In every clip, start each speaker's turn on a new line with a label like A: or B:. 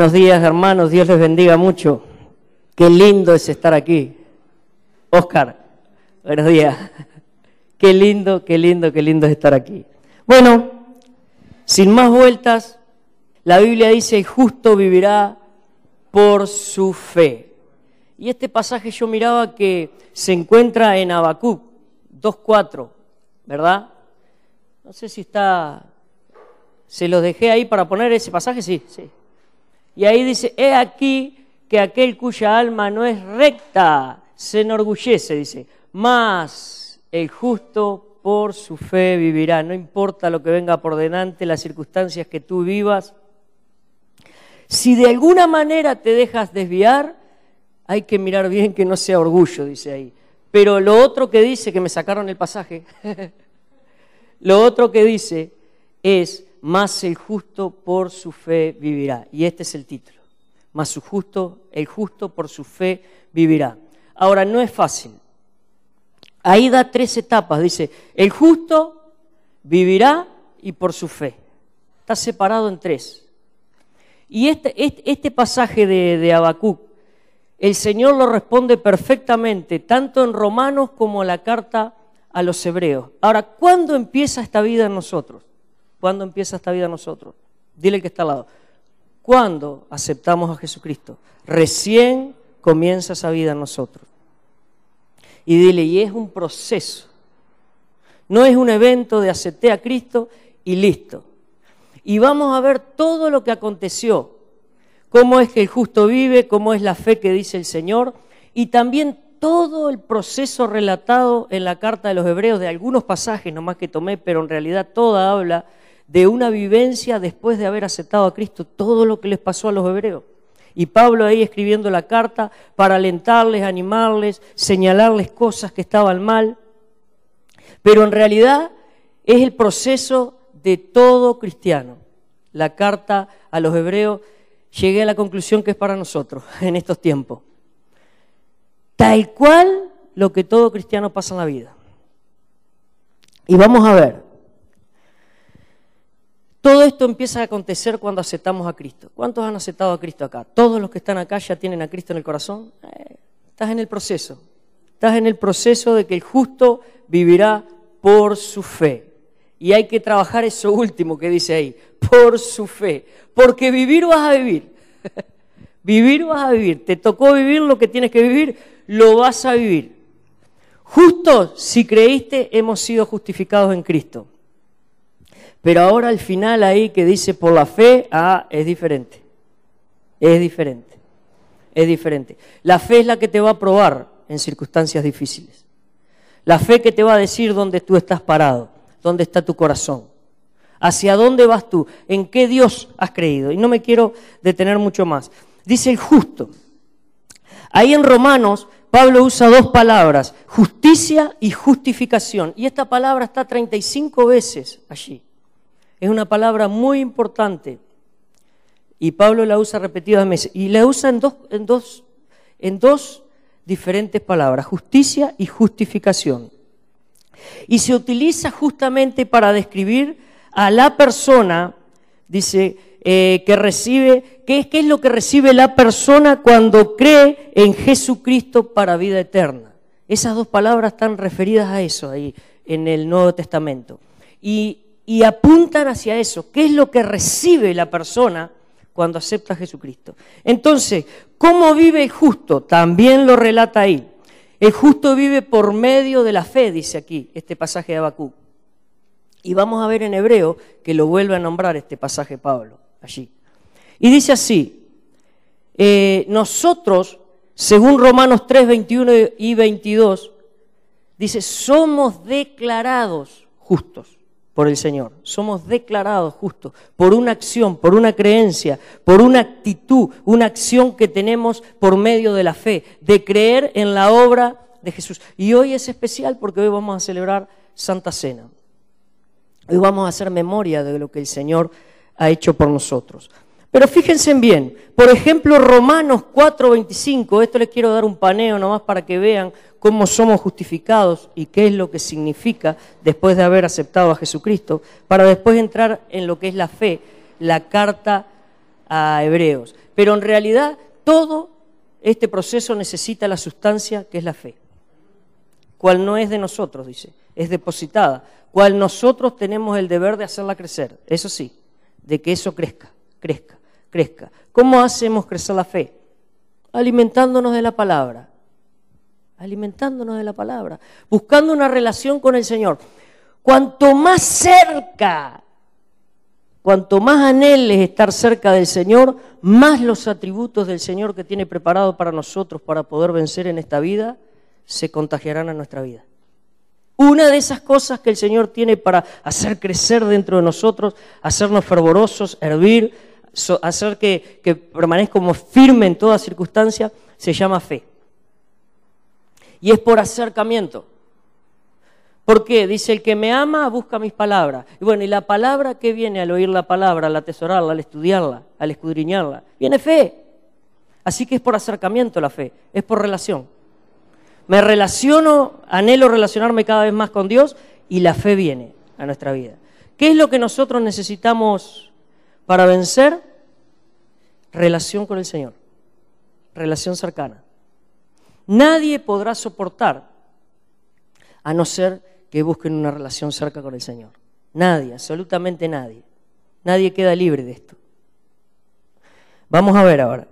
A: Buenos días, hermanos. Dios les bendiga mucho. Qué lindo es estar aquí. Oscar, buenos días. Qué lindo, qué lindo, qué lindo es estar aquí. Bueno, sin más vueltas, la Biblia dice, justo vivirá por su fe. Y este pasaje yo miraba que se encuentra en Habacuc 2.4, ¿verdad? No sé si está... Se los dejé ahí para poner ese pasaje, sí, sí. Y ahí dice, he aquí que aquel cuya alma no es recta se enorgullece, dice, más el justo por su fe vivirá. No importa lo que venga por delante, las circunstancias que tú vivas. Si de alguna manera te dejas desviar, hay que mirar bien que no sea orgullo, dice ahí. Pero lo otro que dice, que me sacaron el pasaje, lo otro que dice es, más el justo por su fe vivirá. Y este es el título. Más su justo, el justo por su fe vivirá. Ahora, no es fácil. Ahí da tres etapas. Dice, el justo vivirá y por su fe. Está separado en tres. Y este, este, este pasaje de, de el Señor lo responde perfectamente, tanto en Romanos como en la carta a los hebreos. Ahora, ¿cuándo empieza esta vida en nosotros? ¿Cuándo empieza esta vida nosotros? Dile que está al lado. ¿Cuándo aceptamos a Jesucristo? Recién comienza esa vida en nosotros. Y dile, y es un proceso. No es un evento de acepté a Cristo y listo. Y vamos a ver todo lo que aconteció. Cómo es que el justo vive, cómo es la fe que dice el Señor. Y también todo el proceso relatado en la carta de los hebreos, de algunos pasajes nomás que tomé, pero en realidad toda habla de una vivencia después de haber aceptado a Cristo, todo lo que les pasó a los hebreos. Y Pablo ahí escribiendo la carta para alentarles, animarles, señalarles cosas que estaban mal. Pero en realidad es el proceso de todo cristiano. La carta a los hebreos, llegué a la conclusión que es para nosotros en estos tiempos. Tal cual lo que todo cristiano pasa en la vida. Y vamos a ver, todo esto empieza a acontecer cuando aceptamos a Cristo. ¿Cuántos han aceptado a Cristo acá? ¿Todos los que están acá ya tienen a Cristo en el corazón? Eh, estás en el proceso. Estás en el proceso de que el justo vivirá por su fe. Y hay que trabajar eso último que dice ahí, por su fe. Porque vivir vas a vivir. vivir vas a vivir. Te tocó vivir lo que tienes que vivir, lo vas a vivir. Justo si creíste, hemos sido justificados en Cristo. Pero ahora al final ahí que dice por la fe, ah, es diferente. Es diferente. Es diferente. La fe es la que te va a probar en circunstancias difíciles. La fe que te va a decir dónde tú estás parado, dónde está tu corazón, hacia dónde vas tú, en qué Dios has creído. Y no me quiero detener mucho más. Dice el justo. Ahí en Romanos Pablo usa dos palabras, justicia y justificación. Y esta palabra está 35 veces allí. Es una palabra muy importante y Pablo la usa repetidas veces y la usa en dos, en dos, en dos diferentes palabras, justicia y justificación. Y se utiliza justamente para describir a la persona, dice, eh, que recibe, ¿qué es, ¿qué es lo que recibe la persona cuando cree en Jesucristo para vida eterna? Esas dos palabras están referidas a eso ahí en el Nuevo Testamento. Y y apuntan hacia eso. ¿Qué es lo que recibe la persona cuando acepta a Jesucristo? Entonces, ¿cómo vive el justo? También lo relata ahí. El justo vive por medio de la fe, dice aquí este pasaje de Abacú. Y vamos a ver en hebreo que lo vuelve a nombrar este pasaje Pablo allí. Y dice así, eh, nosotros, según Romanos 3, 21 y 22, dice, somos declarados justos por el Señor. Somos declarados justos por una acción, por una creencia, por una actitud, una acción que tenemos por medio de la fe, de creer en la obra de Jesús. Y hoy es especial porque hoy vamos a celebrar Santa Cena. Hoy vamos a hacer memoria de lo que el Señor ha hecho por nosotros. Pero fíjense bien, por ejemplo, Romanos 4:25, esto les quiero dar un paneo nomás para que vean cómo somos justificados y qué es lo que significa después de haber aceptado a Jesucristo, para después entrar en lo que es la fe, la carta a Hebreos. Pero en realidad todo este proceso necesita la sustancia que es la fe, cual no es de nosotros, dice, es depositada, cual nosotros tenemos el deber de hacerla crecer, eso sí, de que eso crezca, crezca, crezca. ¿Cómo hacemos crecer la fe? Alimentándonos de la palabra, alimentándonos de la palabra, buscando una relación con el Señor. Cuanto más cerca Cuanto más anheles estar cerca del Señor, más los atributos del Señor que tiene preparado para nosotros para poder vencer en esta vida se contagiarán a nuestra vida. Una de esas cosas que el Señor tiene para hacer crecer dentro de nosotros, hacernos fervorosos, hervir, hacer que, que permanezcamos firme en toda circunstancia, se llama fe. Y es por acercamiento. ¿Por qué? Dice, el que me ama busca mis palabras. Y bueno, ¿y la palabra qué viene al oír la palabra, al atesorarla, al estudiarla, al escudriñarla? Viene fe. Así que es por acercamiento la fe, es por relación. Me relaciono, anhelo relacionarme cada vez más con Dios y la fe viene a nuestra vida. ¿Qué es lo que nosotros necesitamos para vencer? Relación con el Señor, relación cercana. Nadie podrá soportar a no ser que busquen una relación cerca con el Señor. Nadie, absolutamente nadie. Nadie queda libre de esto. Vamos a ver ahora.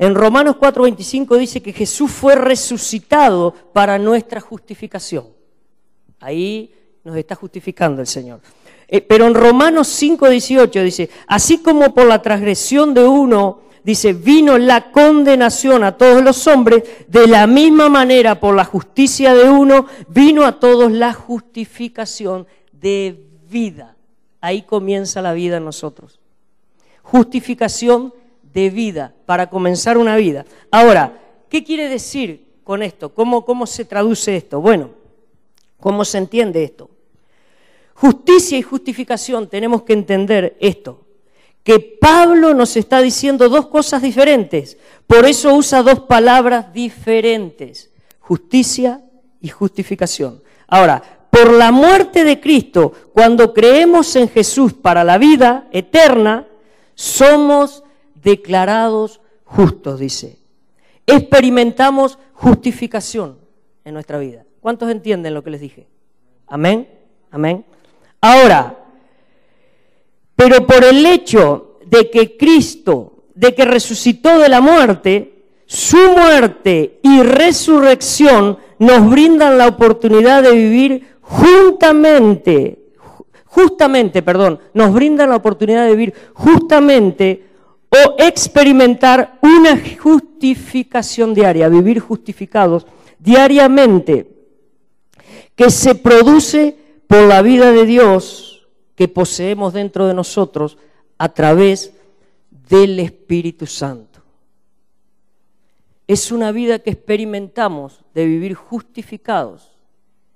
A: En Romanos 4:25 dice que Jesús fue resucitado para nuestra justificación. Ahí nos está justificando el Señor. Eh, pero en Romanos 5:18 dice, así como por la transgresión de uno dice, vino la condenación a todos los hombres, de la misma manera por la justicia de uno, vino a todos la justificación de vida. Ahí comienza la vida en nosotros. Justificación de vida, para comenzar una vida. Ahora, ¿qué quiere decir con esto? ¿Cómo, cómo se traduce esto? Bueno, ¿cómo se entiende esto? Justicia y justificación tenemos que entender esto que Pablo nos está diciendo dos cosas diferentes. Por eso usa dos palabras diferentes, justicia y justificación. Ahora, por la muerte de Cristo, cuando creemos en Jesús para la vida eterna, somos declarados justos, dice. Experimentamos justificación en nuestra vida. ¿Cuántos entienden lo que les dije? Amén, amén. Ahora, pero por el hecho de que Cristo, de que resucitó de la muerte, su muerte y resurrección nos brindan la oportunidad de vivir juntamente, justamente, perdón, nos brindan la oportunidad de vivir justamente o experimentar una justificación diaria, vivir justificados diariamente, que se produce por la vida de Dios que poseemos dentro de nosotros a través del Espíritu Santo. Es una vida que experimentamos de vivir justificados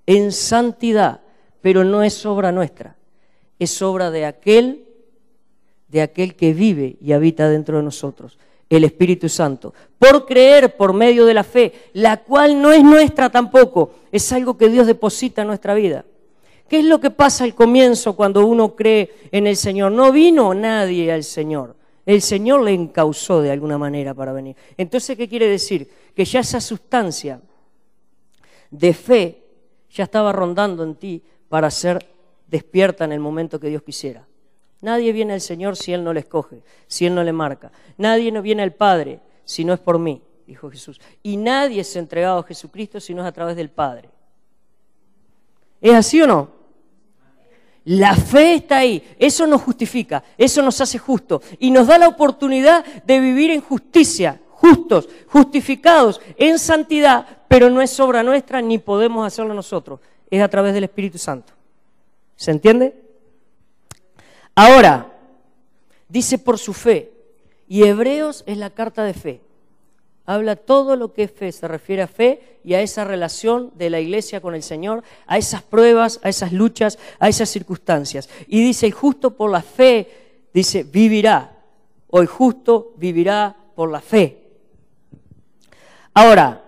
A: en santidad, pero no es obra nuestra, es obra de aquel de aquel que vive y habita dentro de nosotros, el Espíritu Santo, por creer por medio de la fe, la cual no es nuestra tampoco, es algo que Dios deposita en nuestra vida. ¿Qué es lo que pasa al comienzo cuando uno cree en el Señor? No vino nadie al Señor. El Señor le encausó de alguna manera para venir. Entonces, ¿qué quiere decir? Que ya esa sustancia de fe ya estaba rondando en ti para ser despierta en el momento que Dios quisiera. Nadie viene al Señor si Él no le escoge, si Él no le marca. Nadie no viene al Padre si no es por mí, dijo Jesús. Y nadie es entregado a Jesucristo si no es a través del Padre. ¿Es así o no? La fe está ahí, eso nos justifica, eso nos hace justos y nos da la oportunidad de vivir en justicia, justos, justificados, en santidad, pero no es obra nuestra ni podemos hacerlo nosotros, es a través del Espíritu Santo. ¿Se entiende? Ahora, dice por su fe, y Hebreos es la carta de fe habla todo lo que es fe, se refiere a fe y a esa relación de la iglesia con el Señor, a esas pruebas, a esas luchas, a esas circunstancias. Y dice, el justo por la fe, dice, vivirá, o el justo vivirá por la fe. Ahora,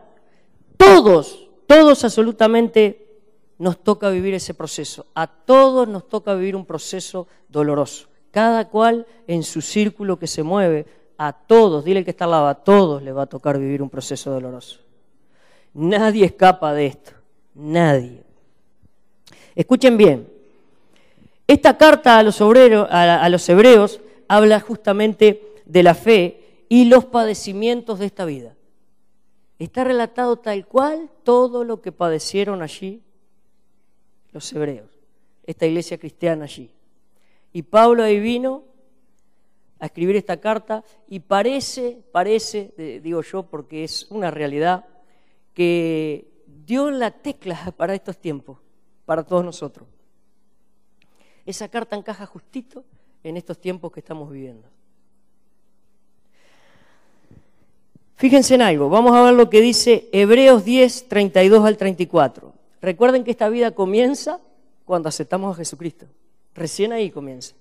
A: todos, todos absolutamente nos toca vivir ese proceso, a todos nos toca vivir un proceso doloroso, cada cual en su círculo que se mueve, a todos, dile que está al lado, a todos le va a tocar vivir un proceso doloroso. Nadie escapa de esto, nadie. Escuchen bien, esta carta a los, obreros, a, los hebreos habla justamente de la fe y los padecimientos de esta vida. Está relatado tal cual todo lo que padecieron allí los hebreos, esta iglesia cristiana allí. Y Pablo ahí vino a escribir esta carta y parece, parece, digo yo porque es una realidad, que dio la tecla para estos tiempos, para todos nosotros. Esa carta encaja justito en estos tiempos que estamos viviendo. Fíjense en algo, vamos a ver lo que dice Hebreos 10, 32 al 34. Recuerden que esta vida comienza cuando aceptamos a Jesucristo. Recién ahí comienza.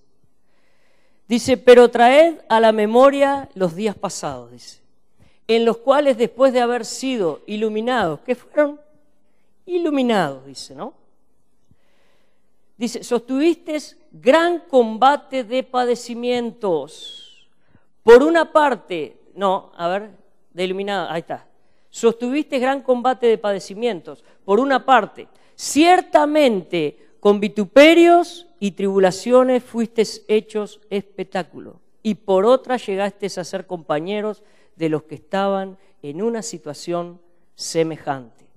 A: Dice, pero traed a la memoria los días pasados, dice, en los cuales después de haber sido iluminados, ¿qué fueron? Iluminados, dice, ¿no? Dice, sostuviste gran combate de padecimientos. Por una parte, no, a ver, de iluminado, ahí está. Sostuviste gran combate de padecimientos. Por una parte, ciertamente con vituperios y tribulaciones fuiste hechos espectáculo. Y por otra llegaste a ser compañeros de los que estaban en una situación semejante.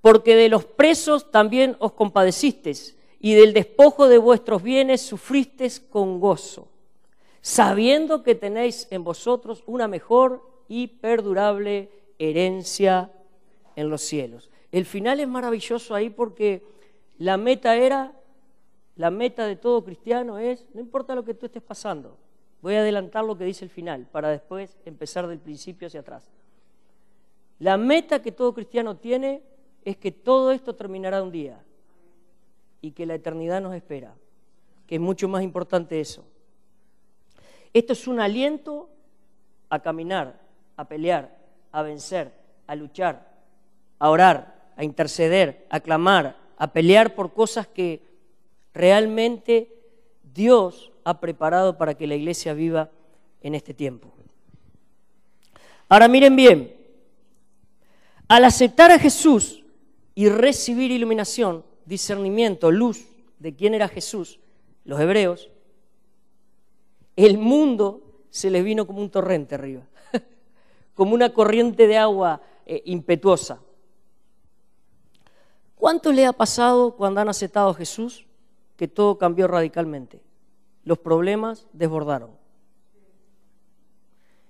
A: Porque de los presos también os compadecisteis, y del despojo de vuestros bienes sufristeis con gozo, sabiendo que tenéis en vosotros una mejor y perdurable herencia en los cielos. El final es maravilloso ahí porque la meta era, la meta de todo cristiano es, no importa lo que tú estés pasando, voy a adelantar lo que dice el final para después empezar del principio hacia atrás. La meta que todo cristiano tiene es que todo esto terminará un día y que la eternidad nos espera, que es mucho más importante eso. Esto es un aliento a caminar, a pelear, a vencer, a luchar, a orar, a interceder, a clamar, a pelear por cosas que realmente Dios ha preparado para que la iglesia viva en este tiempo. Ahora miren bien, al aceptar a Jesús y recibir iluminación, discernimiento, luz de quién era Jesús, los hebreos, el mundo se les vino como un torrente arriba, como una corriente de agua eh, impetuosa. ¿Cuánto le ha pasado cuando han aceptado a Jesús que todo cambió radicalmente? Los problemas desbordaron.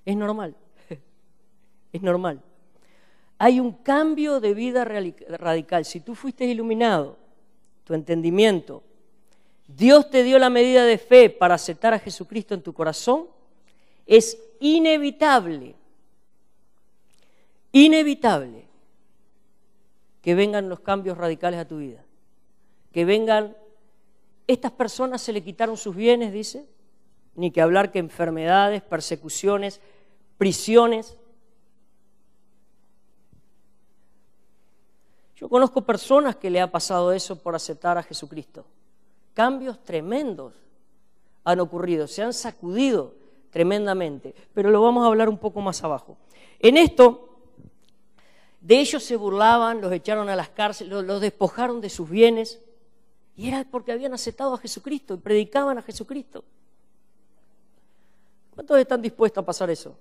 A: Es normal, es normal. Hay un cambio de vida radical. Si tú fuiste iluminado, tu entendimiento, Dios te dio la medida de fe para aceptar a Jesucristo en tu corazón, es inevitable, inevitable que vengan los cambios radicales a tu vida. Que vengan, estas personas se le quitaron sus bienes, dice, ni que hablar que enfermedades, persecuciones, prisiones. Yo conozco personas que le ha pasado eso por aceptar a Jesucristo. Cambios tremendos han ocurrido, se han sacudido tremendamente, pero lo vamos a hablar un poco más abajo. En esto de ellos se burlaban, los echaron a las cárceles, los, despojaron de sus bienes. Y era porque habían aceptado a Jesucristo y predicaban a Jesucristo. ¿Cuántos están dispuestos a pasar eso?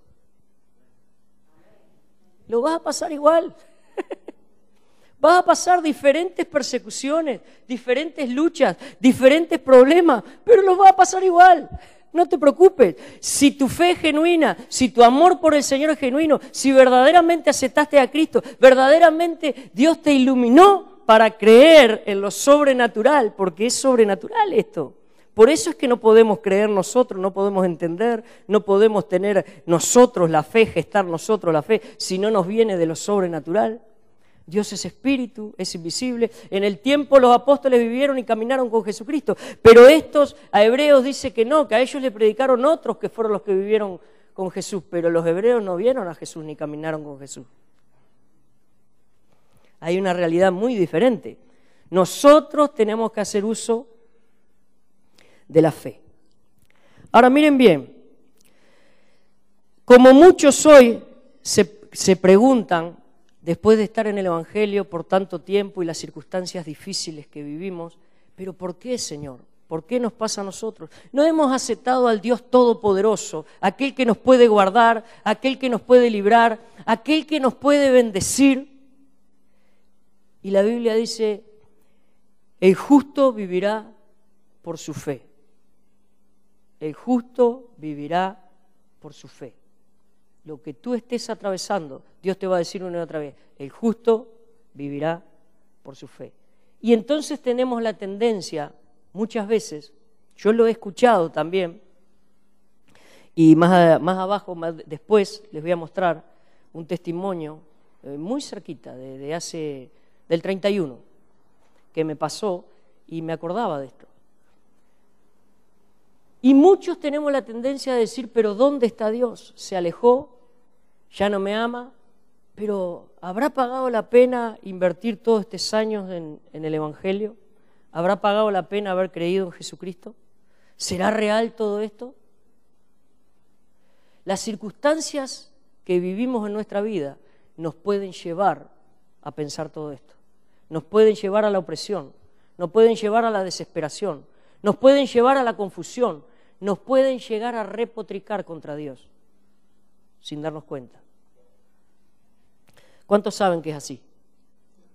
A: Lo vas a pasar igual. vas a pasar diferentes persecuciones, diferentes luchas, diferentes problemas, pero lo vas a pasar igual. No te preocupes. Si tu fe es genuina, si tu amor por el Señor es genuino, si verdaderamente aceptaste a Cristo, verdaderamente Dios te iluminó para creer en lo sobrenatural, porque es sobrenatural esto. Por eso es que no podemos creer nosotros, no podemos entender, no podemos tener nosotros la fe, gestar nosotros la fe, si no nos viene de lo sobrenatural. Dios es espíritu, es invisible. En el tiempo los apóstoles vivieron y caminaron con Jesucristo, pero estos a hebreos dice que no, que a ellos le predicaron otros que fueron los que vivieron con Jesús, pero los hebreos no vieron a Jesús ni caminaron con Jesús. Hay una realidad muy diferente. Nosotros tenemos que hacer uso de la fe. Ahora miren bien, como muchos hoy se, se preguntan, después de estar en el Evangelio por tanto tiempo y las circunstancias difíciles que vivimos, pero ¿por qué, Señor? ¿Por qué nos pasa a nosotros? No hemos aceptado al Dios Todopoderoso, aquel que nos puede guardar, aquel que nos puede librar, aquel que nos puede bendecir. Y la Biblia dice, el justo vivirá por su fe. El justo vivirá por su fe. Lo que tú estés atravesando, Dios te va a decir una y otra vez, el justo vivirá por su fe. Y entonces tenemos la tendencia, muchas veces, yo lo he escuchado también, y más, más abajo, más después, les voy a mostrar un testimonio eh, muy cerquita, de, hace, del 31, que me pasó y me acordaba de esto. Y muchos tenemos la tendencia de decir, pero ¿dónde está Dios? Se alejó, ya no me ama, pero ¿habrá pagado la pena invertir todos estos años en, el Evangelio? ¿Habrá pagado la pena haber creído en Jesucristo? ¿Será real todo esto? Las circunstancias que vivimos en nuestra vida nos pueden llevar a pensar todo esto, nos pueden llevar a la opresión, nos pueden llevar a la desesperación, nos pueden llevar a la confusión, nos pueden llegar a repotricar contra Dios sin darnos cuenta. ¿Cuántos saben que es así?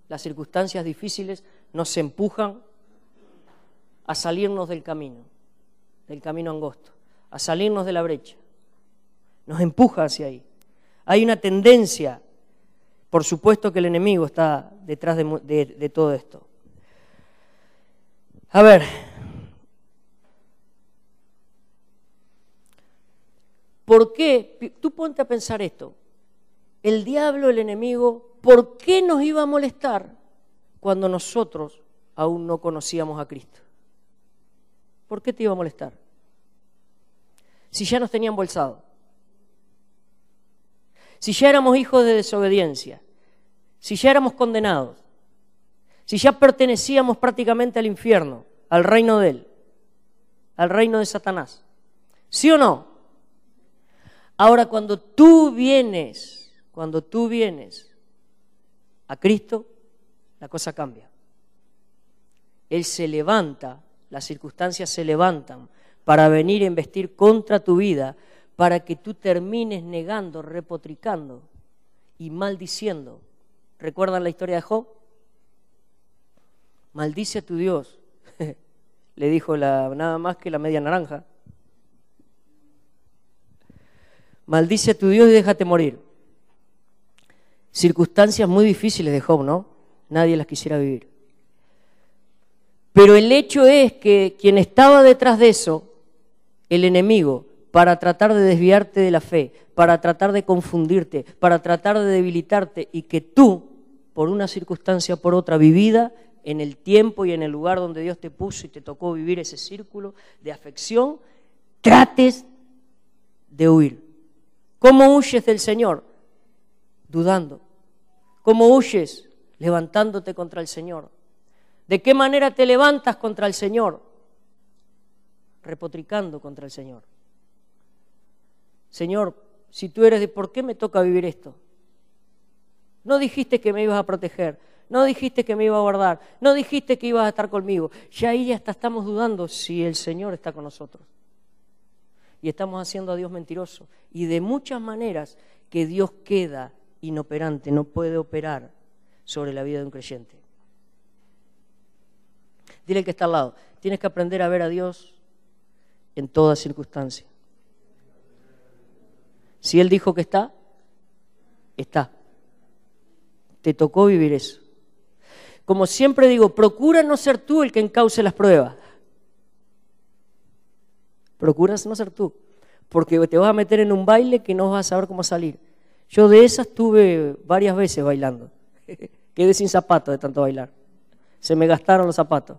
A: Las circunstancias difíciles nos empujan a salirnos del camino, del camino angosto, a salirnos de la brecha. Nos empuja hacia ahí. Hay una tendencia, por supuesto que el enemigo está detrás de, todo esto. A ver, ¿por qué? Tú ponte a pensar esto el diablo, el enemigo, ¿por qué nos iba a molestar cuando nosotros aún no conocíamos a Cristo? ¿Por qué te iba a molestar? Si ya nos tenían bolsado, si ya éramos hijos de desobediencia, si ya éramos condenados, si ya pertenecíamos prácticamente al infierno, al reino de Él, al reino de Satanás. ¿Sí o no? Ahora, cuando tú vienes cuando tú vienes a Cristo, la cosa cambia. Él se levanta, las circunstancias se levantan para venir a investir contra tu vida, para que tú termines negando, repotricando y maldiciendo. ¿Recuerdan la historia de Job? Maldice a tu Dios, le dijo la, nada más que la media naranja. Maldice a tu Dios y déjate morir circunstancias muy difíciles de Job, ¿no? Nadie las quisiera vivir. Pero el hecho es que quien estaba detrás de eso, el enemigo, para tratar de desviarte de la fe, para tratar de confundirte, para tratar de debilitarte y que tú, por una circunstancia o por otra vivida, en el tiempo y en el lugar donde Dios te puso y te tocó vivir ese círculo de afección, trates de huir. ¿Cómo huyes del Señor? Dudando, ¿Cómo huyes? Levantándote contra el Señor. ¿De qué manera te levantas contra el Señor? Repotricando contra el Señor. Señor, si tú eres de por qué me toca vivir esto. No dijiste que me ibas a proteger, no dijiste que me iba a guardar, no dijiste que ibas a estar conmigo. Ya ahí hasta estamos dudando si el Señor está con nosotros. Y estamos haciendo a Dios mentiroso. Y de muchas maneras que Dios queda inoperante, no puede operar sobre la vida de un creyente. Dile que está al lado, tienes que aprender a ver a Dios en toda circunstancia. Si Él dijo que está, está. Te tocó vivir eso. Como siempre digo, procura no ser tú el que encauce las pruebas. Procura no ser tú, porque te vas a meter en un baile que no vas a saber cómo salir. Yo de esas tuve varias veces bailando. Quedé sin zapatos de tanto bailar. Se me gastaron los zapatos.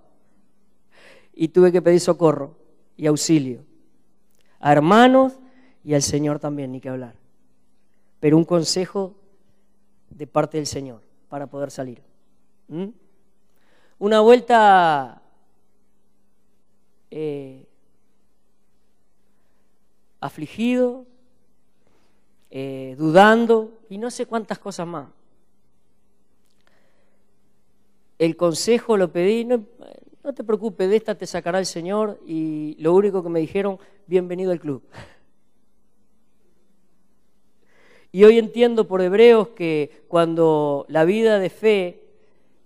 A: Y tuve que pedir socorro y auxilio. A hermanos y al Señor también, ni que hablar. Pero un consejo de parte del Señor para poder salir. ¿Mm? Una vuelta eh, afligido, eh, dudando y no sé cuántas cosas más. El consejo lo pedí, no, no te preocupes, de esta te sacará el Señor y lo único que me dijeron, bienvenido al club. Y hoy entiendo por hebreos que cuando la vida de fe,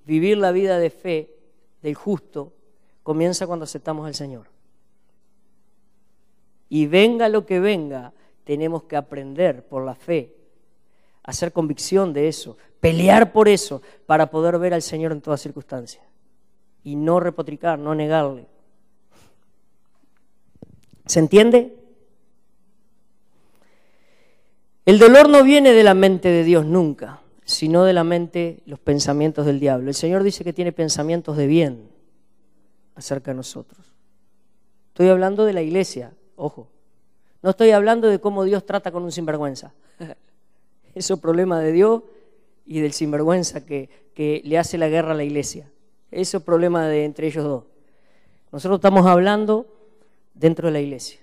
A: vivir la vida de fe del justo, comienza cuando aceptamos al Señor. Y venga lo que venga, tenemos que aprender por la fe, hacer convicción de eso, pelear por eso, para poder ver al Señor en todas circunstancias. Y no repotricar, no negarle. ¿Se entiende? El dolor no viene de la mente de Dios nunca, sino de la mente, los pensamientos del diablo. El Señor dice que tiene pensamientos de bien acerca de nosotros. Estoy hablando de la iglesia, ojo. No estoy hablando de cómo Dios trata con un sinvergüenza. Eso es problema de Dios y del sinvergüenza que, que le hace la guerra a la iglesia. Eso es problema de entre ellos dos. Nosotros estamos hablando dentro de la iglesia,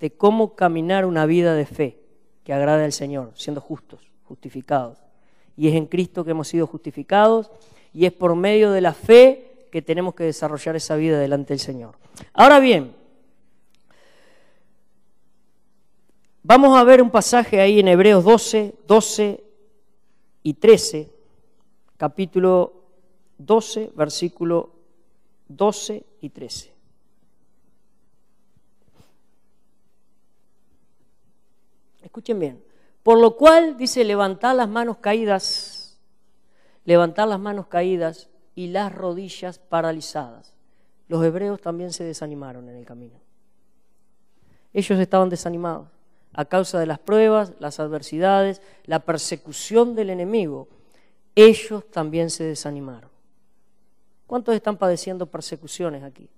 A: de cómo caminar una vida de fe que agrade al Señor, siendo justos, justificados. Y es en Cristo que hemos sido justificados y es por medio de la fe que tenemos que desarrollar esa vida delante del Señor. Ahora bien, vamos a ver un pasaje ahí en Hebreos 12, 12 y 13, capítulo 12, versículo 12 y 13. Escuchen bien. Por lo cual dice, levantar las manos caídas, levantar las manos caídas y las rodillas paralizadas. Los hebreos también se desanimaron en el camino. Ellos estaban desanimados a causa de las pruebas, las adversidades, la persecución del enemigo. Ellos también se desanimaron. ¿Cuántos están padeciendo persecuciones aquí?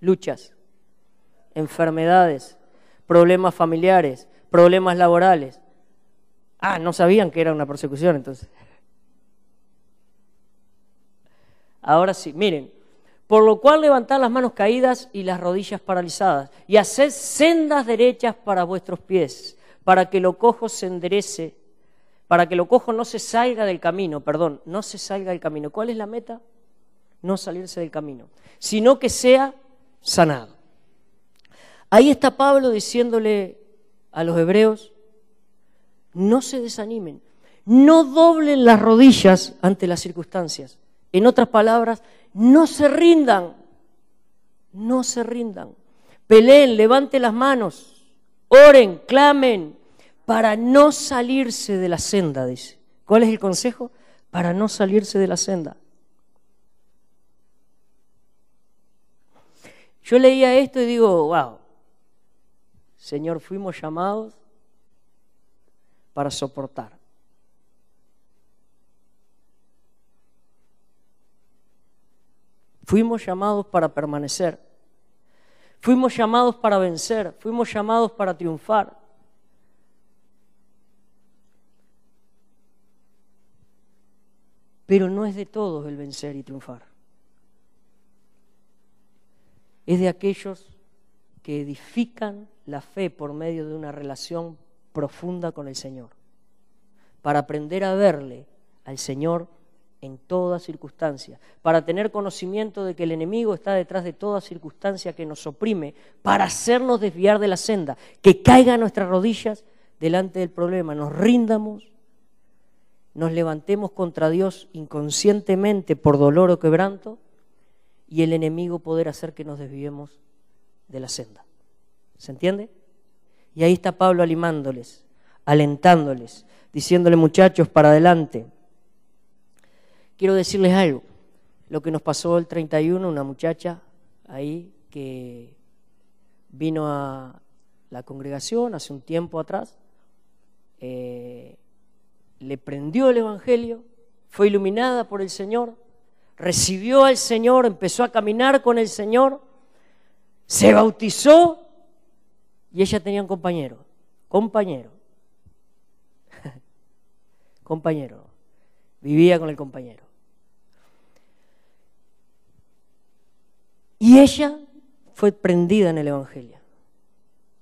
A: Luchas, enfermedades, problemas familiares, problemas laborales. Ah, no sabían que era una persecución entonces. Ahora sí, miren, por lo cual levantad las manos caídas y las rodillas paralizadas, y haced sendas derechas para vuestros pies, para que lo cojo se enderece, para que lo cojo no se salga del camino, perdón, no se salga del camino. ¿Cuál es la meta? No salirse del camino, sino que sea sanado. Ahí está Pablo diciéndole a los hebreos, no se desanimen, no doblen las rodillas ante las circunstancias. En otras palabras, no se rindan, no se rindan. Peleen, levanten las manos, oren, clamen, para no salirse de la senda, dice. ¿Cuál es el consejo? Para no salirse de la senda. Yo leía esto y digo, wow, Señor, fuimos llamados para soportar. Fuimos llamados para permanecer. Fuimos llamados para vencer. Fuimos llamados para triunfar. Pero no es de todos el vencer y triunfar. Es de aquellos que edifican la fe por medio de una relación profunda con el Señor, para aprender a verle al Señor en toda circunstancia, para tener conocimiento de que el enemigo está detrás de toda circunstancia que nos oprime, para hacernos desviar de la senda, que caigan nuestras rodillas delante del problema, nos rindamos, nos levantemos contra Dios inconscientemente por dolor o quebranto y el enemigo poder hacer que nos desviemos de la senda. ¿Se entiende? Y ahí está Pablo animándoles, alentándoles, diciéndole muchachos, para adelante. Quiero decirles algo. Lo que nos pasó el 31, una muchacha ahí que vino a la congregación hace un tiempo atrás, eh, le prendió el Evangelio, fue iluminada por el Señor, recibió al Señor, empezó a caminar con el Señor, se bautizó y ella tenía un compañero, compañero, compañero, vivía con el compañero. Y ella fue prendida en el Evangelio.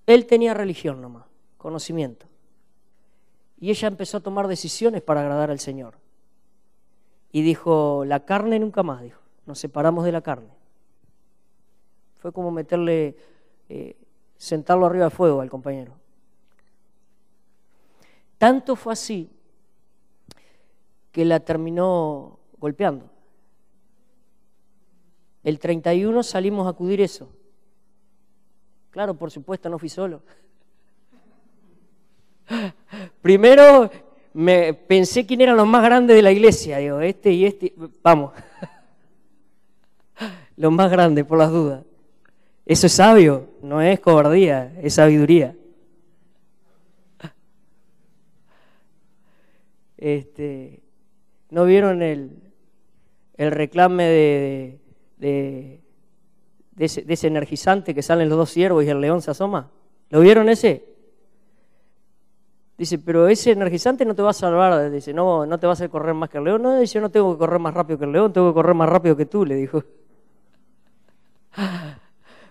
A: Él tenía religión nomás, conocimiento. Y ella empezó a tomar decisiones para agradar al Señor. Y dijo, la carne nunca más, dijo, nos separamos de la carne. Fue como meterle, eh, sentarlo arriba del fuego al compañero. Tanto fue así que la terminó golpeando. El 31 salimos a acudir eso. Claro, por supuesto, no fui solo. Primero me pensé quién eran los más grandes de la iglesia, digo, este y este, vamos. Los más grandes, por las dudas. Eso es sabio, no es cobardía, es sabiduría. Este, ¿No vieron el, el reclame de, de, ese, de, ese, energizante que salen los dos ciervos y el león se asoma? ¿Lo vieron ese? Dice, pero ese energizante no te va a salvar. Dice, no, no te va a correr más que el león. No, dice, yo no tengo que correr más rápido que el león, tengo que correr más rápido que tú, le dijo.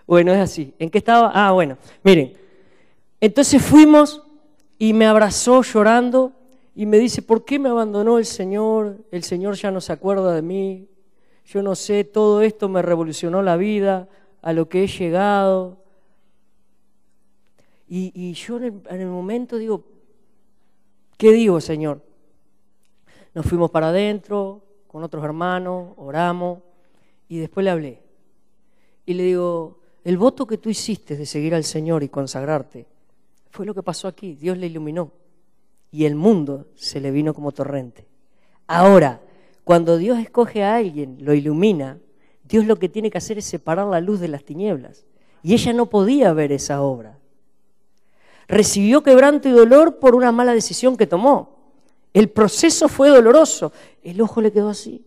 A: Bueno, es así. ¿En qué estaba? Ah, bueno, miren. Entonces fuimos y me abrazó llorando y me dice, ¿por qué me abandonó el Señor? El Señor ya no se acuerda de mí. Yo no sé, todo esto me revolucionó la vida, a lo que he llegado. Y, yo en el momento digo, ¿Qué digo, Señor? Nos fuimos para adentro con otros hermanos, oramos y después le hablé. Y le digo, el voto que tú hiciste de seguir al Señor y consagrarte fue lo que pasó aquí. Dios le iluminó y el mundo se le vino como torrente. Ahora, cuando Dios escoge a alguien, lo ilumina, Dios lo que tiene que hacer es separar la luz de las tinieblas. Y ella no podía ver esa obra recibió quebranto y dolor por una mala decisión que tomó. El proceso fue doloroso. El ojo le quedó así.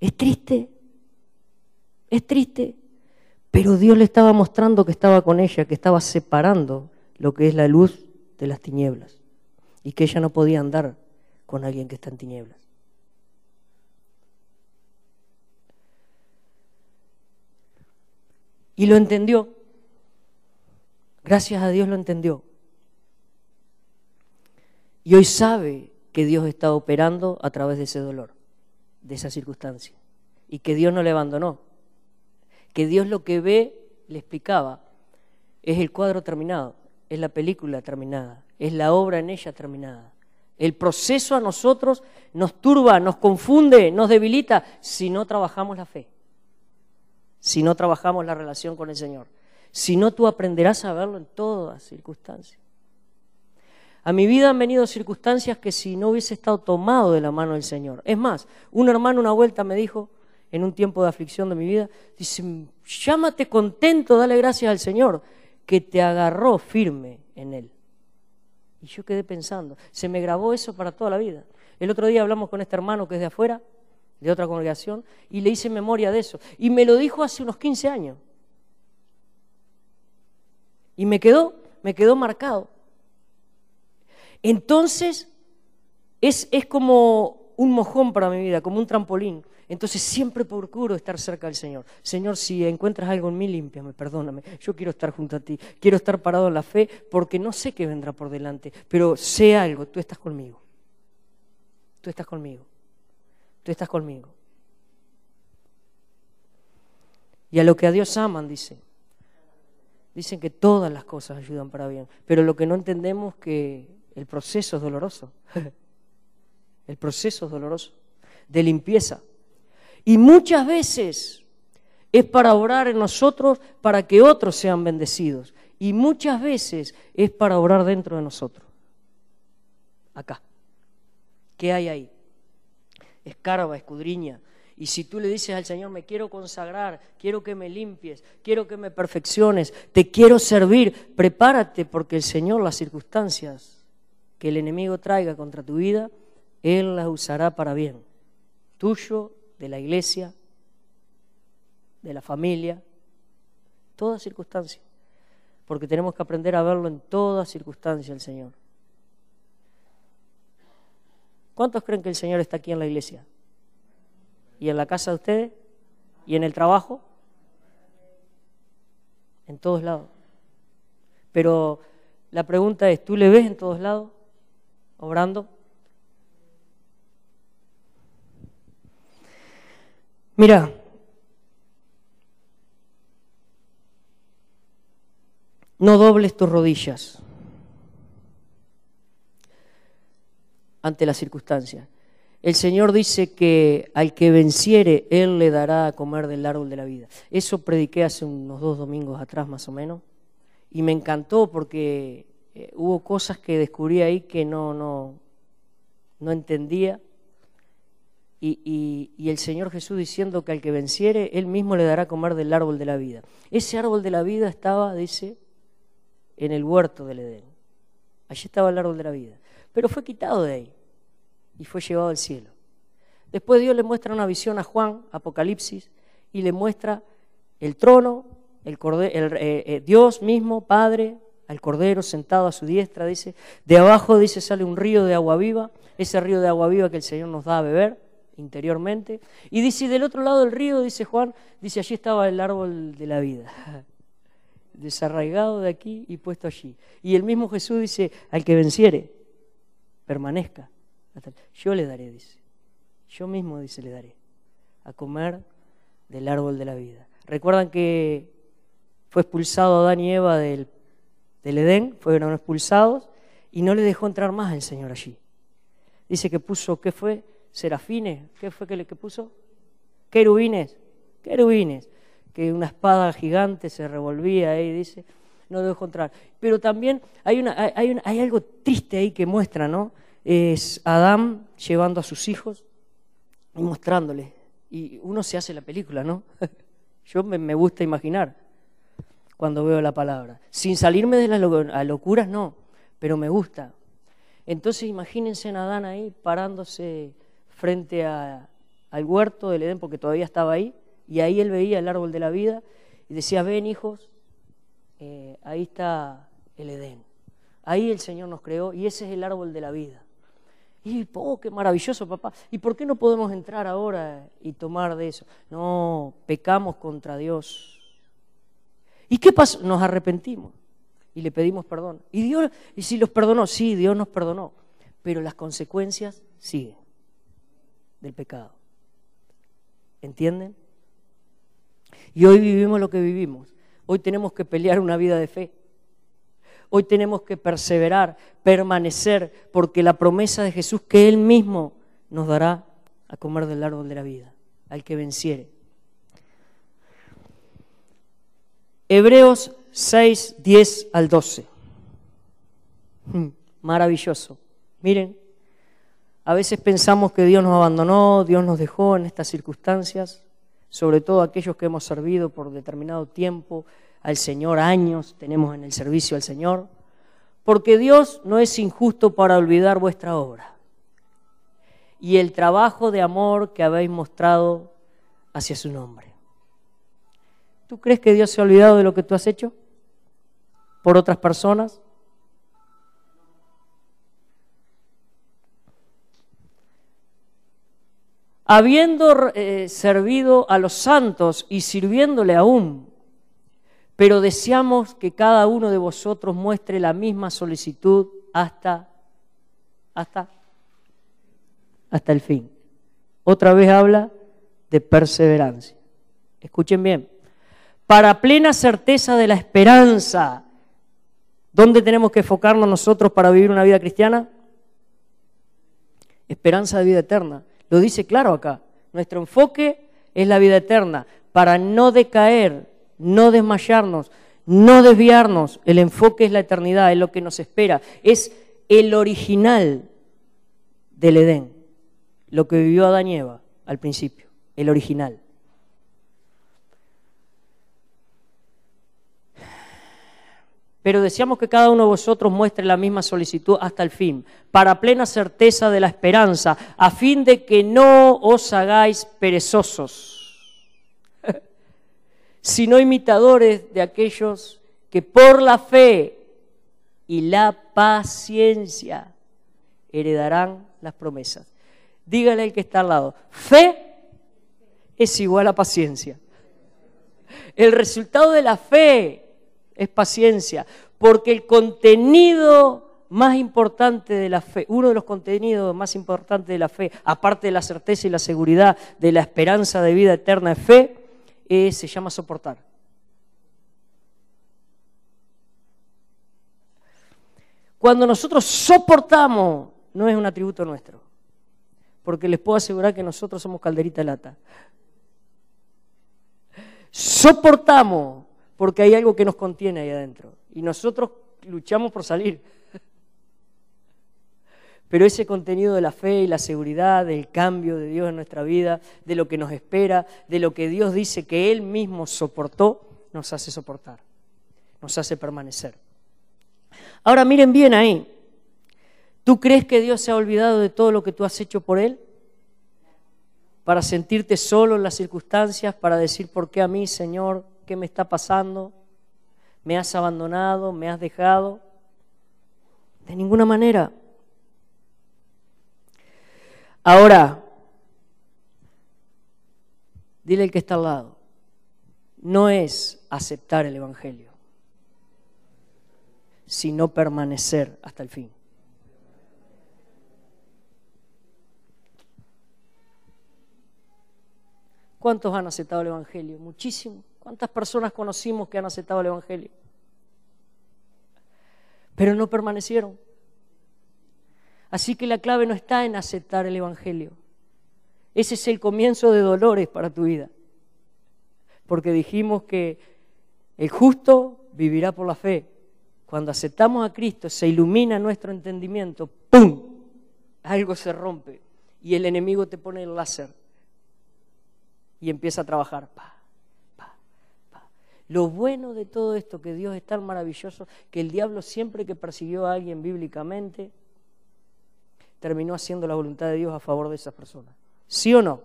A: Es triste, es triste, pero Dios le estaba mostrando que estaba con ella, que estaba separando lo que es la luz de las tinieblas y que ella no podía andar con alguien que está en tinieblas. Y lo entendió. Gracias a Dios lo entendió. Y hoy sabe que Dios está operando a través de ese dolor, de esa circunstancia. Y que Dios no le abandonó. Que Dios lo que ve, le explicaba, es el cuadro terminado, es la película terminada, es la obra en ella terminada. El proceso a nosotros nos turba, nos confunde, nos debilita si no trabajamos la fe, si no trabajamos la relación con el Señor. Si no, tú aprenderás a verlo en todas circunstancias. A mi vida han venido circunstancias que si no hubiese estado tomado de la mano del Señor. Es más, un hermano una vuelta me dijo, en un tiempo de aflicción de mi vida, dice, llámate contento, dale gracias al Señor, que te agarró firme en Él. Y yo quedé pensando, se me grabó eso para toda la vida. El otro día hablamos con este hermano que es de afuera, de otra congregación, y le hice memoria de eso. Y me lo dijo hace unos 15 años. Y me quedó, me quedó marcado. Entonces, es, es como un mojón para mi vida, como un trampolín. Entonces siempre procuro estar cerca del Señor. Señor, si encuentras algo en mí, límpiame, perdóname. Yo quiero estar junto a ti. Quiero estar parado en la fe porque no sé qué vendrá por delante, pero sé algo, tú estás conmigo. Tú estás conmigo. Tú estás conmigo. Y a lo que a Dios aman, dice, Dicen que todas las cosas ayudan para bien, pero lo que no entendemos es que el proceso es doloroso. el proceso es doloroso de limpieza. Y muchas veces es para orar en nosotros para que otros sean bendecidos. Y muchas veces es para orar dentro de nosotros. Acá. ¿Qué hay ahí? Escarba, escudriña, y si tú le dices al Señor, me quiero consagrar, quiero que me limpies, quiero que me perfecciones, te quiero servir, prepárate porque el Señor las circunstancias que el enemigo traiga contra tu vida, Él las usará para bien. Tuyo, de la iglesia, de la familia, todas circunstancias. Porque tenemos que aprender a verlo en todas circunstancias el Señor. ¿Cuántos creen que el Señor está aquí en la iglesia? ¿Y en la casa de ustedes? ¿Y en el trabajo? En todos lados. Pero la pregunta es, ¿tú le ves en todos lados? Obrando. Mira, no dobles tus rodillas ante las circunstancias. El Señor dice que al que venciere, Él le dará a comer del árbol de la vida. Eso prediqué hace unos dos domingos atrás más o menos y me encantó porque eh, hubo cosas que descubrí ahí que no, no, no entendía. Y, el Señor Jesús diciendo que al que venciere, Él mismo le dará a comer del árbol de la vida. Ese árbol de la vida estaba, dice, en el huerto del Edén. Allí estaba el árbol de la vida. Pero fue quitado de ahí y fue llevado al cielo. Después Dios le muestra una visión a Juan, Apocalipsis, y le muestra el trono, el, eh, eh, Dios mismo, Padre, al Cordero sentado a su diestra, dice, de abajo, dice, sale un río de agua viva, ese río de agua viva que el Señor nos da a beber interiormente, y dice, del otro lado del río, dice Juan, dice, allí estaba el árbol de la vida, desarraigado de aquí y puesto allí. Y el mismo Jesús dice, al que venciere, permanezca yo le daré, dice. Yo mismo, dice, le daré a comer del árbol de la vida. ¿Recuerdan que fue expulsado Adán y Eva del, del Edén? Fueron expulsados y no le dejó entrar más el Señor allí. Dice que puso, ¿qué fue? Serafines. ¿Qué fue que, le, que puso? Querubines. Querubines. Que una espada gigante se revolvía ahí, dice. No le dejó entrar. Pero también hay, una, hay, hay algo triste ahí que muestra, ¿no? es Adán llevando a sus hijos y mostrándoles. Y uno se hace la película, ¿no? Yo me, gusta imaginar cuando veo la palabra. Sin salirme de las locuras, no, pero me gusta. Entonces imagínense a Adán ahí parándose frente al huerto del Edén, porque todavía estaba ahí, y ahí él veía el árbol de la vida y decía, ven hijos, eh, ahí está el Edén. Ahí el Señor nos creó y ese es el árbol de la vida. Y, oh, qué maravilloso, papá. ¿Y por qué no podemos entrar ahora y tomar de eso? No, pecamos contra Dios. ¿Y qué pasó? Nos arrepentimos y le pedimos perdón. ¿Y Dios, y si los perdonó? Sí, Dios nos perdonó. Pero las consecuencias siguen del pecado. ¿Entienden? Y hoy vivimos lo que vivimos. Hoy tenemos que pelear una vida de fe. Hoy tenemos que perseverar, permanecer, porque la promesa de Jesús que Él mismo nos dará a comer del árbol de la vida, al que venciere. Hebreos 6, 10 al 12. Hmm, maravilloso. Miren, a veces pensamos que Dios nos abandonó, Dios nos dejó en estas circunstancias, sobre todo aquellos que hemos servido por determinado tiempo, al Señor, años tenemos en el servicio al Señor, porque Dios no es injusto para olvidar vuestra obra y el trabajo de amor que habéis mostrado hacia su nombre. ¿Tú crees que Dios se ha olvidado de lo que tú has hecho por otras personas? Habiendo eh, servido a los santos y sirviéndole aún, pero deseamos que cada uno de vosotros muestre la misma solicitud hasta, hasta, hasta el fin. Otra vez habla de perseverancia. Escuchen bien. Para plena certeza de la esperanza, ¿dónde tenemos que enfocarnos nosotros para vivir una vida cristiana? Esperanza de vida eterna. Lo dice claro acá. Nuestro enfoque es la vida eterna, para no decaer no desmayarnos, no desviarnos. El enfoque es la eternidad, es lo que nos espera. Es el original del Edén, lo que vivió Adán y Eva al principio, el original. Pero deseamos que cada uno de vosotros muestre la misma solicitud hasta el fin, para plena certeza de la esperanza, a fin de que no os hagáis perezosos sino imitadores de aquellos que por la fe y la paciencia heredarán las promesas. Dígale al que está al lado, fe es igual a paciencia. El resultado de la fe es paciencia, porque el contenido más importante de la fe, uno de los contenidos más importantes de la fe, aparte de la certeza y la seguridad de la esperanza de vida eterna de fe, se llama soportar. Cuando nosotros soportamos, no es un atributo nuestro, porque les puedo asegurar que nosotros somos calderita de lata. Soportamos porque hay algo que nos contiene ahí adentro y nosotros luchamos por salir. Pero ese contenido de la fe y la seguridad, del cambio de Dios en nuestra vida, de lo que nos espera, de lo que Dios dice que Él mismo soportó, nos hace soportar, nos hace permanecer. Ahora miren bien ahí. ¿Tú crees que Dios se ha olvidado de todo lo que tú has hecho por Él? Para sentirte solo en las circunstancias, para decir, ¿por qué a mí, Señor? ¿Qué me está pasando? ¿Me has abandonado? ¿Me has dejado? De ninguna manera. Ahora, dile el que está al lado, no es aceptar el Evangelio, sino permanecer hasta el fin. ¿Cuántos han aceptado el Evangelio? Muchísimos. ¿Cuántas personas conocimos que han aceptado el Evangelio? Pero no permanecieron. Así que la clave no está en aceptar el Evangelio. Ese es el comienzo de dolores para tu vida. Porque dijimos que el justo vivirá por la fe. Cuando aceptamos a Cristo se ilumina nuestro entendimiento, ¡pum! Algo se rompe y el enemigo te pone el láser y empieza a trabajar. Lo bueno de todo esto, que Dios es tan maravilloso, que el diablo siempre que persiguió a alguien bíblicamente, terminó haciendo la voluntad de Dios a favor de esas personas. ¿Sí o no?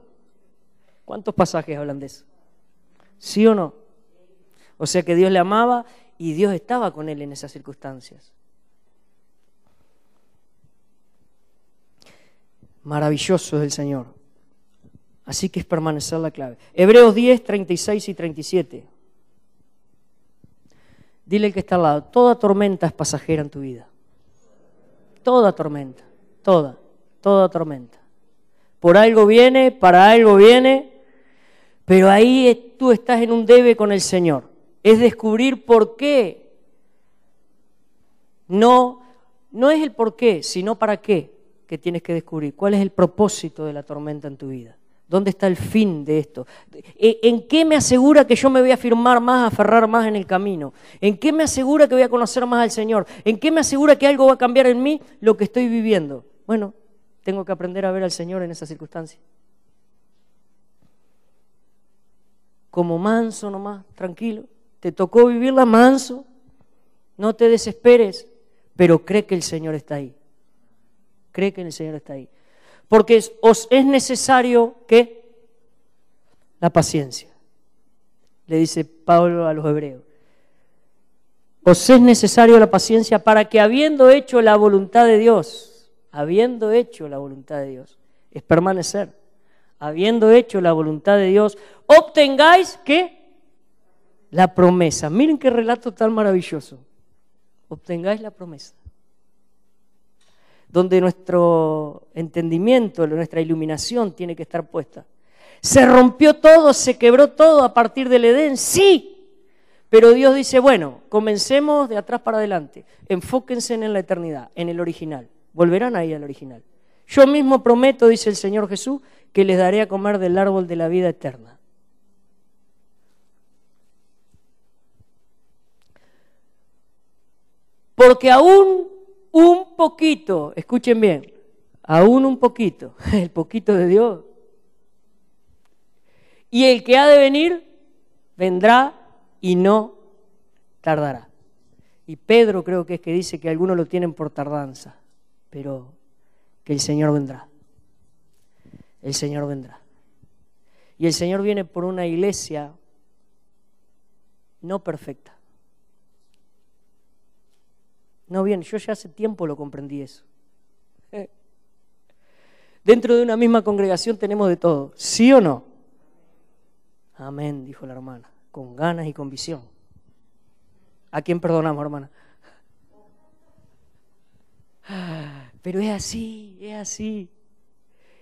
A: ¿Cuántos pasajes hablan de eso? ¿Sí o no? O sea que Dios le amaba y Dios estaba con él en esas circunstancias. Maravilloso es el Señor. Así que es permanecer la clave. Hebreos 10, 36 y 37. Dile el que está al lado, toda tormenta es pasajera en tu vida. Toda tormenta toda, toda tormenta. Por algo viene, para algo viene, pero ahí tú estás en un debe con el Señor. Es descubrir por qué. No, no es el por qué, sino para qué que tienes que descubrir. ¿Cuál es el propósito de la tormenta en tu vida? ¿Dónde está el fin de esto? ¿E, ¿En qué me asegura que yo me voy a firmar más, aferrar más en el camino? ¿En qué me asegura que voy a conocer más al Señor? ¿En qué me asegura que algo va a cambiar en mí lo que estoy viviendo? Bueno, tengo que aprender a ver al Señor en esa circunstancia. Como manso nomás, tranquilo. Te tocó vivirla manso. No te desesperes, pero cree que el Señor está ahí. Cree que el Señor está ahí. Porque os es necesario que la paciencia. Le dice Pablo a los hebreos. Os es necesario la paciencia para que habiendo hecho la voluntad de Dios, habiendo hecho la voluntad de Dios, es permanecer. Habiendo hecho la voluntad de Dios, obtengáis que la promesa. Miren qué relato tan maravilloso. Obtengáis la promesa. Donde nuestro entendimiento, nuestra iluminación tiene que estar puesta. Se rompió todo, se quebró todo a partir del Edén, sí. Pero Dios dice, bueno, comencemos de atrás para adelante. Enfóquense en la eternidad, en el original volverán ahí al original. Yo mismo prometo, dice el Señor Jesús, que les daré a comer del árbol de la vida eterna. Porque aún un poquito, escuchen bien, aún un poquito, el poquito de Dios. Y el que ha de venir, vendrá y no tardará. Y Pedro creo que es que dice que algunos lo tienen por tardanza pero que el Señor vendrá. El Señor vendrá. Y el Señor viene por una iglesia no perfecta. No bien, yo ya hace tiempo lo comprendí eso. Dentro de una misma congregación tenemos de todo, ¿sí o no? Amén, dijo la hermana, con ganas y con visión. ¿A quién perdonamos, hermana? Pero es así, es así,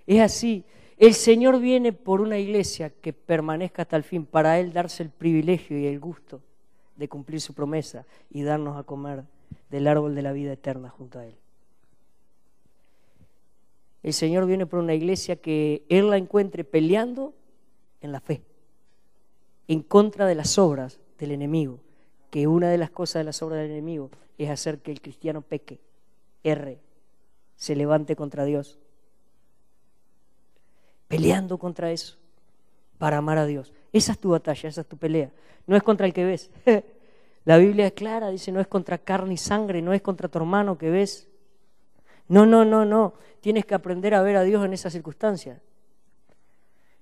A: es así. El Señor viene por una iglesia que permanezca hasta el fin, para Él darse el privilegio y el gusto de cumplir su promesa y darnos a comer del árbol de la vida eterna junto a Él. El Señor viene por una iglesia que Él la encuentre peleando en la fe, en contra de las obras del enemigo, que una de las cosas de las obras del enemigo es hacer que el cristiano peque, erre, se levante contra Dios. Peleando contra eso, para amar a Dios. Esa es tu batalla, esa es tu pelea. No es contra el que ves. La Biblia es clara, dice, no es contra carne y sangre, no es contra tu hermano que ves. No, no, no, no. Tienes que aprender a ver a Dios en esas circunstancias.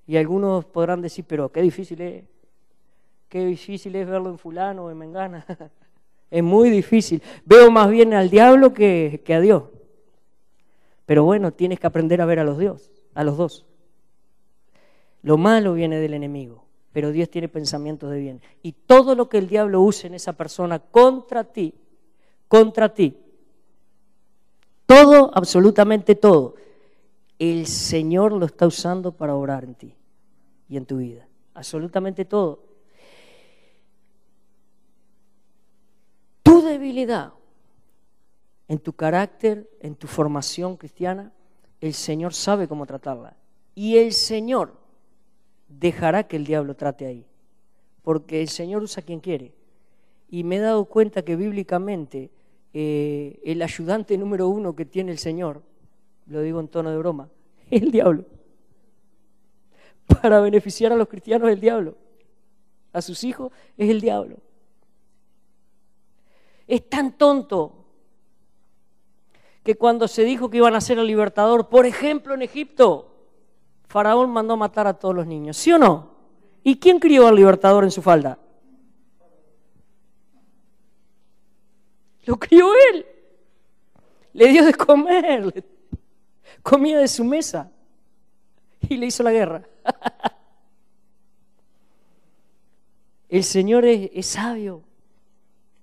A: Y algunos podrán decir, pero qué difícil es. Qué difícil es verlo en fulano o en mengana. es muy difícil. Veo más bien al diablo que, que a Dios. Pero bueno, tienes que aprender a ver a los Dios, a los dos. Lo malo viene del enemigo, pero Dios tiene pensamientos de bien. Y todo lo que el diablo use en esa persona contra ti, contra ti, todo, absolutamente todo, el Señor lo está usando para orar en ti y en tu vida. Absolutamente todo. Tu debilidad en tu carácter, en tu formación cristiana, el Señor sabe cómo tratarla. Y el Señor dejará que el diablo trate ahí. Porque el Señor usa quien quiere. Y me he dado cuenta que bíblicamente eh, el ayudante número uno que tiene el Señor, lo digo en tono de broma, es el diablo. Para beneficiar a los cristianos es el diablo. A sus hijos es el diablo. Es tan tonto que cuando se dijo que iban a ser el libertador, por ejemplo en Egipto, Faraón mandó matar a todos los niños, ¿sí o no? ¿Y quién crió al libertador en su falda? Lo crió él. Le dio de comer, comía de su mesa y le hizo la guerra. El Señor es, es, sabio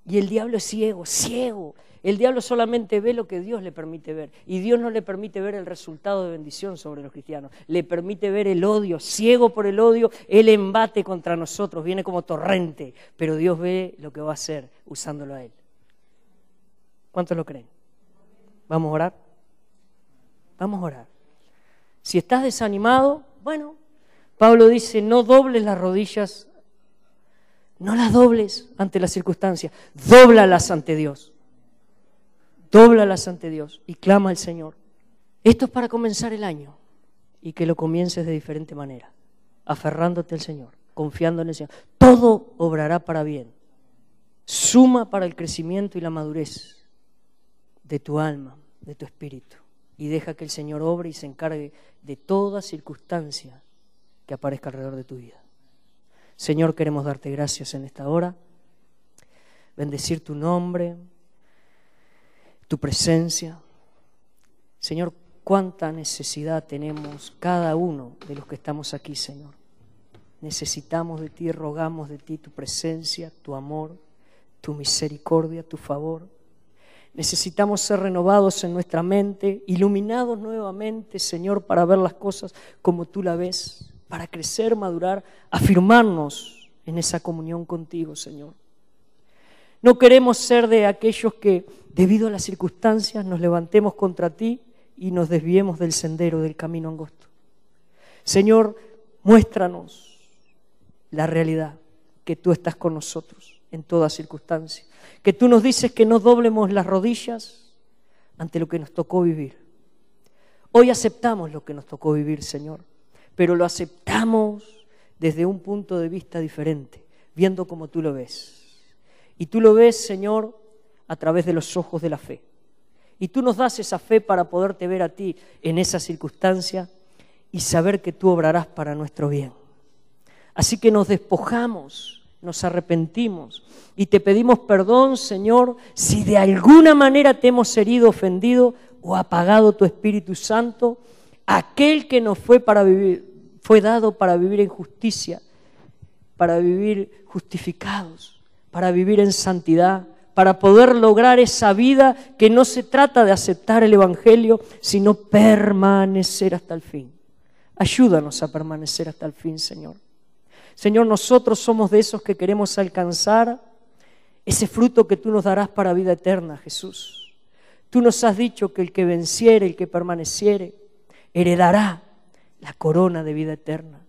A: y el diablo es ciego, ciego. El diablo solamente ve lo que Dios le permite ver y Dios no le permite ver el resultado de bendición sobre los cristianos. Le permite ver el odio, ciego por el odio, el embate contra nosotros, viene como torrente, pero Dios ve lo que va a hacer usándolo a Él. ¿Cuántos lo creen? ¿Vamos a orar? Vamos a orar. Si estás desanimado, bueno, Pablo dice, no dobles las rodillas, no las dobles ante las circunstancias, dóblalas ante Dios. Dóblalas ante Dios y clama al Señor. Esto es para comenzar el año y que lo comiences de diferente manera, aferrándote al Señor, confiando en el Señor. Todo obrará para bien. Suma para el crecimiento y la madurez de tu alma, de tu espíritu. Y deja que el Señor obre y se encargue de toda circunstancia que aparezca alrededor de tu vida. Señor, queremos darte gracias en esta hora, bendecir tu nombre, tu presencia. Señor, cuánta necesidad tenemos cada uno de los que estamos aquí, Señor. Necesitamos de ti, rogamos de ti tu presencia, tu amor, tu misericordia, tu favor. Necesitamos ser renovados en nuestra mente, iluminados nuevamente, Señor, para ver las cosas como tú la ves, para crecer, madurar, afirmarnos en esa comunión contigo, Señor. No queremos ser de aquellos que, debido a las circunstancias, nos levantemos contra ti y nos desviemos del sendero, del camino angosto. Señor, muéstranos la realidad, que tú estás con nosotros en toda circunstancia que tú nos dices que no doblemos las rodillas ante lo que nos tocó vivir. Hoy aceptamos lo que nos tocó vivir, Señor, pero lo aceptamos desde un punto de vista diferente, viendo como tú lo ves. Y tú lo ves, Señor, a través de los ojos de la fe. Y tú nos das esa fe para poderte ver a ti en esa circunstancia y saber que tú obrarás para nuestro bien. Así que nos despojamos nos arrepentimos y te pedimos perdón, Señor, si de alguna manera te hemos herido, ofendido o apagado tu Espíritu Santo, aquel que nos fue para vivir, fue dado para vivir en justicia, para vivir justificados, para vivir en santidad, para poder lograr esa vida que no se trata de aceptar el Evangelio, sino permanecer hasta el fin. Ayúdanos a permanecer hasta el fin, Señor. Señor, nosotros somos de esos que queremos alcanzar ese fruto que tú nos darás para vida eterna, Jesús. Tú nos has dicho que el que venciere, el que permaneciere, heredará la corona de vida eterna.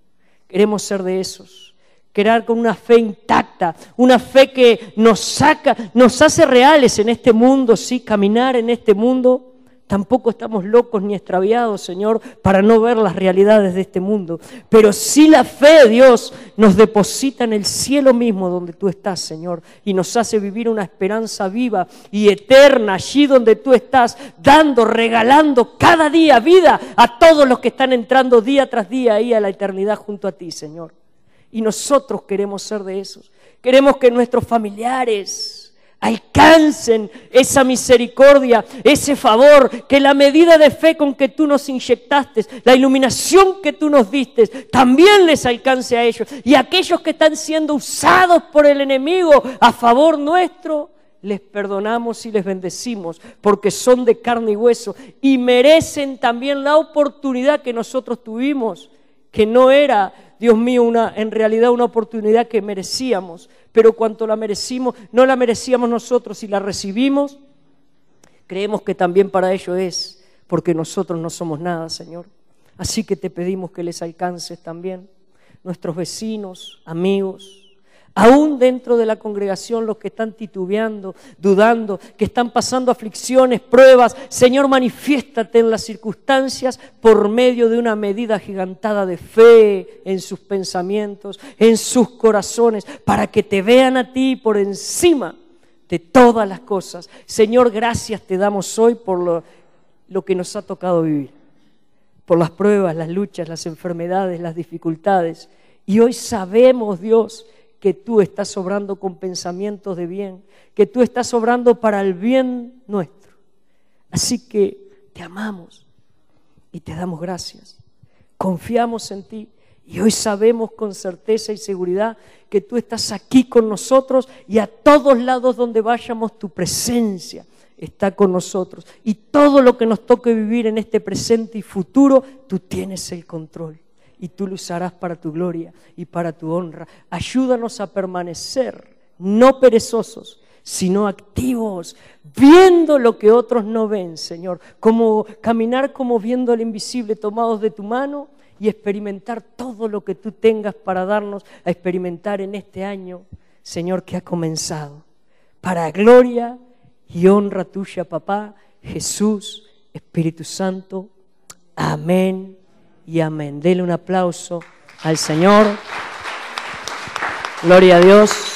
A: Queremos ser de esos. Querer con una fe intacta, una fe que nos saca, nos hace reales en este mundo, sí, caminar en este mundo Tampoco estamos locos ni extraviados, Señor, para no ver las realidades de este mundo. Pero sí la fe de Dios nos deposita en el cielo mismo donde tú estás, Señor, y nos hace vivir una esperanza viva y eterna allí donde tú estás, dando, regalando cada día vida a todos los que están entrando día tras día ahí a la eternidad junto a ti, Señor. Y nosotros queremos ser de esos. Queremos que nuestros familiares, alcancen esa misericordia, ese favor, que la medida de fe con que tú nos inyectaste, la iluminación que tú nos diste, también les alcance a ellos. Y aquellos que están siendo usados por el enemigo a favor nuestro, les perdonamos y les bendecimos porque son de carne y hueso y merecen también la oportunidad que nosotros tuvimos, que no era Dios mío, una, en realidad una oportunidad que merecíamos, pero cuanto la merecimos, no la merecíamos nosotros y la recibimos, creemos que también para ello es, porque nosotros no somos nada, Señor. Así que te pedimos que les alcances también, nuestros vecinos, amigos, aún dentro de la congregación los que están titubeando, dudando, que están pasando aflicciones, pruebas. Señor, manifiéstate en las circunstancias por medio de una medida gigantada de fe en sus pensamientos, en sus corazones, para que te vean a ti por encima de todas las cosas. Señor, gracias te damos hoy por lo, lo que nos ha tocado vivir, por las pruebas, las luchas, las enfermedades, las dificultades. Y hoy sabemos, Dios, que tú estás obrando con pensamientos de bien, que tú estás obrando para el bien nuestro. Así que te amamos y te damos gracias. Confiamos en ti y hoy sabemos con certeza y seguridad que tú estás aquí con nosotros y a todos lados donde vayamos tu presencia está con nosotros. Y todo lo que nos toque vivir en este presente y futuro, tú tienes el control y tú lo usarás para tu gloria y para tu honra. Ayúdanos a permanecer, no perezosos, sino activos, viendo lo que otros no ven, Señor, como caminar como viendo el invisible, tomados de tu mano y experimentar todo lo que tú tengas para darnos a experimentar en este año, Señor, que ha comenzado. Para gloria y honra tuya, papá, Jesús, Espíritu Santo. Amén y amén. Dele un aplauso al Señor. Gloria a Dios.